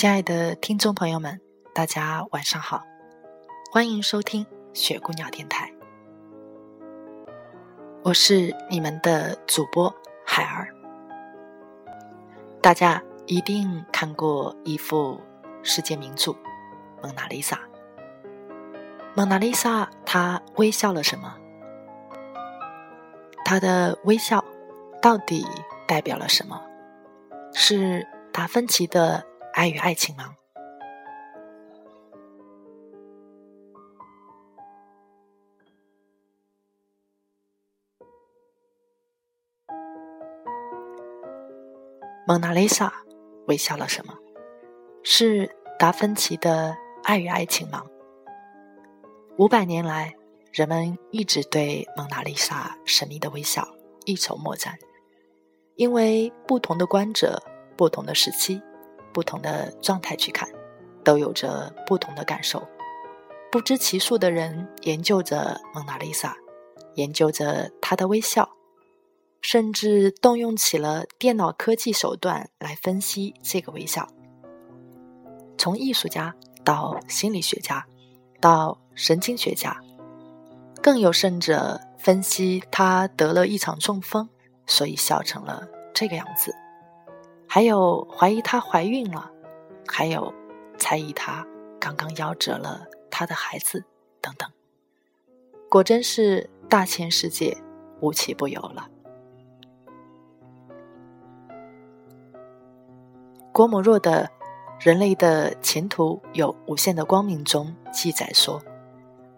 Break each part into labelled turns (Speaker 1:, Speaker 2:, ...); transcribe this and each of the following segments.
Speaker 1: 亲爱的听众朋友们，大家晚上好，欢迎收听雪姑娘电台。我是你们的主播海儿。大家一定看过一幅世界名著《蒙娜丽莎》。蒙娜丽莎她微笑了什么？她的微笑到底代表了什么？是达芬奇的爱与爱情吗？蒙娜丽莎微笑了什么？是达芬奇的爱与爱情吗？五百年来，人们一直对蒙娜丽莎神秘的微笑一筹莫展，因为不同的观者、不同的时期、不同的状态去看，都有着不同的感受。不知其数的人研究着蒙娜丽莎，研究着她的微笑。甚至动用起了电脑科技手段来分析这个微笑。从艺术家到心理学家，到神经学家，更有甚者分析他得了一场中风，所以笑成了这个样子；还有怀疑她怀孕了，还有猜疑她刚刚夭折了她的孩子等等。果真是大千世界无奇不有了。郭沫若的《人类的前途有无限的光明》中记载说，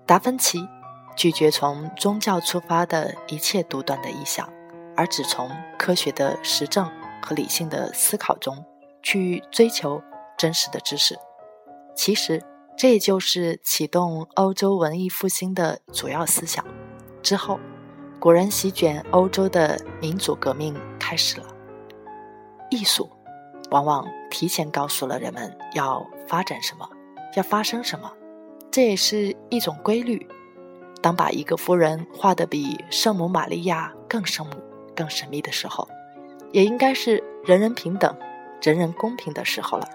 Speaker 1: 达芬奇拒绝从宗教出发的一切独断的意向，而只从科学的实证和理性的思考中去追求真实的知识。其实，这也就是启动欧洲文艺复兴的主要思想。之后，果然席卷欧洲的民主革命开始了。艺术。往往提前告诉了人们要发展什么，要发生什么，这也是一种规律。当把一个夫人画得比圣母玛利亚更圣母、更神秘的时候，也应该是人人平等、人人公平的时候了。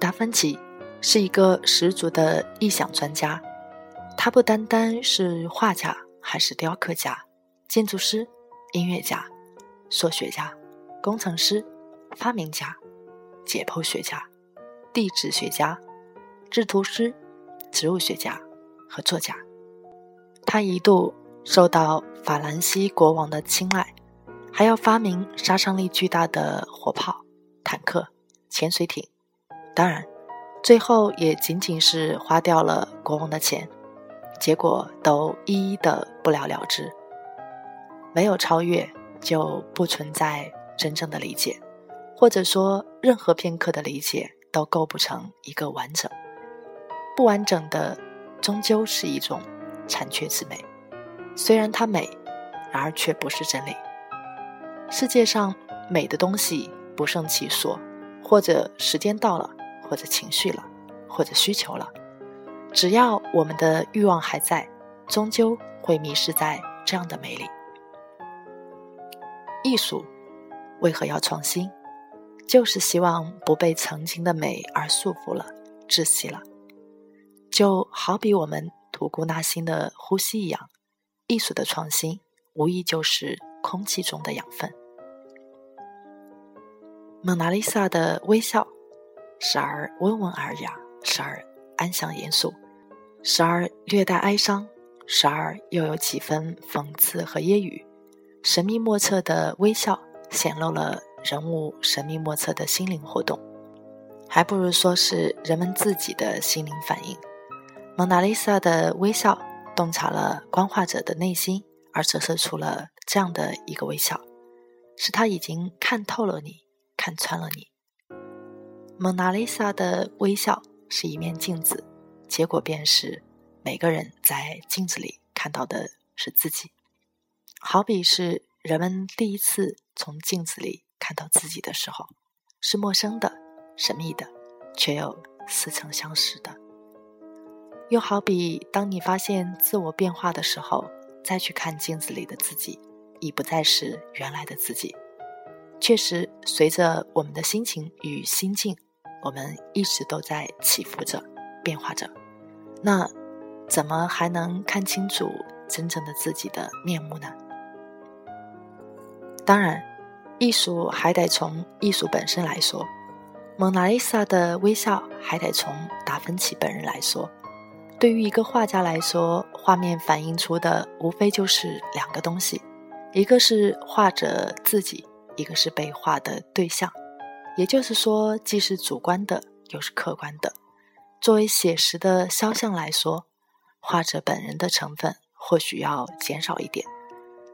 Speaker 1: 达芬奇是一个十足的意想专家，他不单单是画家，还是雕刻家、建筑师、音乐家、数学家。工程师、发明家、解剖学家、地质学家、制图师、植物学家和作家，他一度受到法兰西国王的青睐，还要发明杀伤力巨大的火炮、坦克、潜水艇。当然，最后也仅仅是花掉了国王的钱，结果都一一的不了了之。没有超越，就不存在。真正的理解，或者说任何片刻的理解，都构不成一个完整。不完整的，终究是一种残缺之美。虽然它美，然而却不是真理。世界上美的东西不胜其数，或者时间到了，或者情绪了，或者需求了。只要我们的欲望还在，终究会迷失在这样的美里。艺术。为何要创新？就是希望不被曾经的美而束缚了、窒息了。就好比我们吐故纳新的呼吸一样，艺术的创新无疑就是空气中的养分。蒙娜丽莎的微笑，时而温文尔雅，时而安详严肃，时而略带哀伤，时而又有几分讽刺和揶揄，神秘莫测的微笑。显露了人物神秘莫测的心灵活动，还不如说是人们自己的心灵反应。蒙娜丽莎的微笑洞察了观画者的内心，而折射出了这样的一个微笑，是他已经看透了你，看穿了你。蒙娜丽莎的微笑是一面镜子，结果便是每个人在镜子里看到的是自己，好比是人们第一次从镜子里看到自己的时候，是陌生的、神秘的，却又似曾相识的。又好比当你发现自我变化的时候。再去看镜子里的自己，已不再是原来的自己。确实，随着我们的心情与心境，我们一直都在起伏着、变化着。那怎么还能看清楚真正的自己的面目呢？当然，艺术还得从艺术本身来说，蒙娜丽莎的微笑还得从达芬奇本人来说。对于一个画家来说，画面反映出的无非就是两个东西，一个是画者自己，一个是被画的对象。也就是说，既是主观的，又是客观的。作为写实的肖像来说，画者本人的成分或许要减少一点，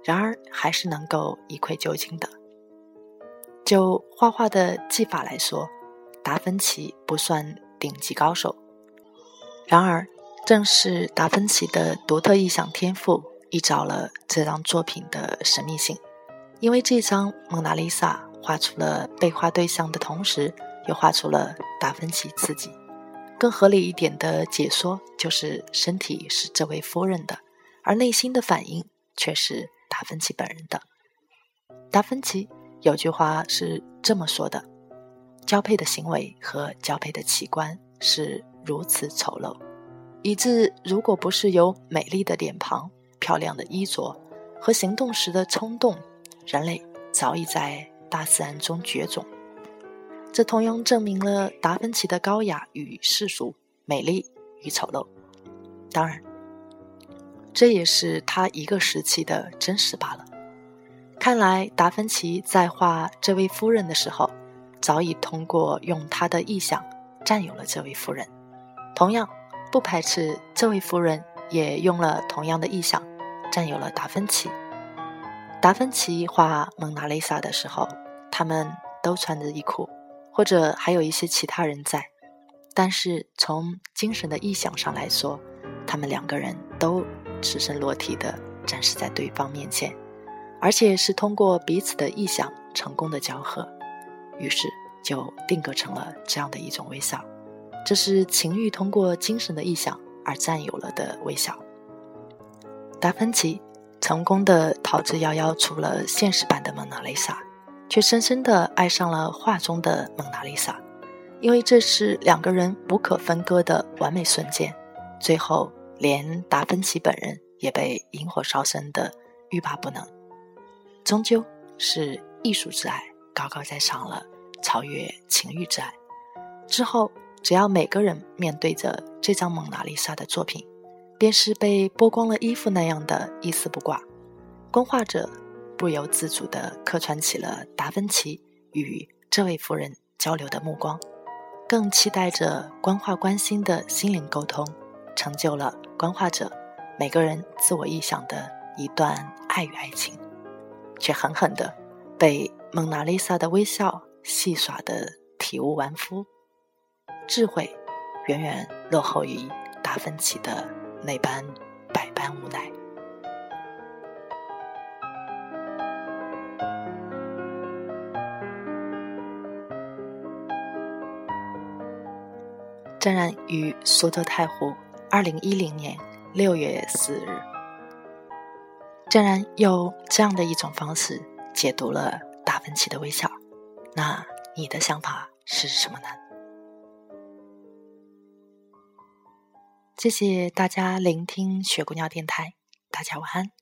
Speaker 1: 然而还是能够一窥究竟的。就画画的技法来说，达芬奇不算顶级高手，然而。正是达芬奇的独特意象天赋，依照了这张作品的神秘性。因为这张蒙娜丽莎画出了被画对象的同时，又画出了达芬奇自己。更合理一点的解说就是，身体是这位夫人的，而内心的反应却是达芬奇本人的。达芬奇有句话是这么说的：“交配的行为和交配的器官是如此丑陋。”以致，如果不是有美丽的脸庞、漂亮的衣着和行动时的冲动，人类早已在大自然中绝种。这同样证明了达芬奇的高雅与世俗、美丽与丑陋。当然，这也是他一个时期的真实罢了。看来，达芬奇在画这位夫人的时候，早已通过用他的意象占有了这位夫人。同样。不排斥这位夫人也用了同样的意象，占有了达芬奇。达芬奇画蒙娜丽莎的时候，他们都穿着衣裤，或者还有一些其他人在。但是从精神的意象上来说，他们两个人都赤身裸体的展示在对方面前，而且是通过彼此的意象成功的交合，于是就定格成了这样的一种微笑。这是情欲通过精神的臆想而占有了的微笑。达芬奇成功的逃之夭夭出了现实版的蒙娜丽莎，却深深的爱上了画中的蒙娜丽莎，因为这是两个人无可分割的完美瞬间。最后，连达芬奇本人也被引火烧身的欲罢不能。终究是艺术之爱高高在上了，超越情欲之爱。之后。只要每个人面对着这张蒙娜丽莎的作品，便是被剥光了衣服那样的一丝不挂。观画者不由自主地客串起了达芬奇与这位夫人交流的目光，更期待着观画关心的心灵沟通，成就了观画者每个人自我臆想的一段爱与爱情，却狠狠地被蒙娜丽莎的微笑戏耍得体无完肤。智慧远远落后于达芬奇的那般百般无奈。湛然于苏州太湖，二零一零年六月四日。湛然用这样的一种方式解读了达芬奇的微笑，那你的想法是什么呢？谢谢大家聆听雪姑娘电台，大家晚安。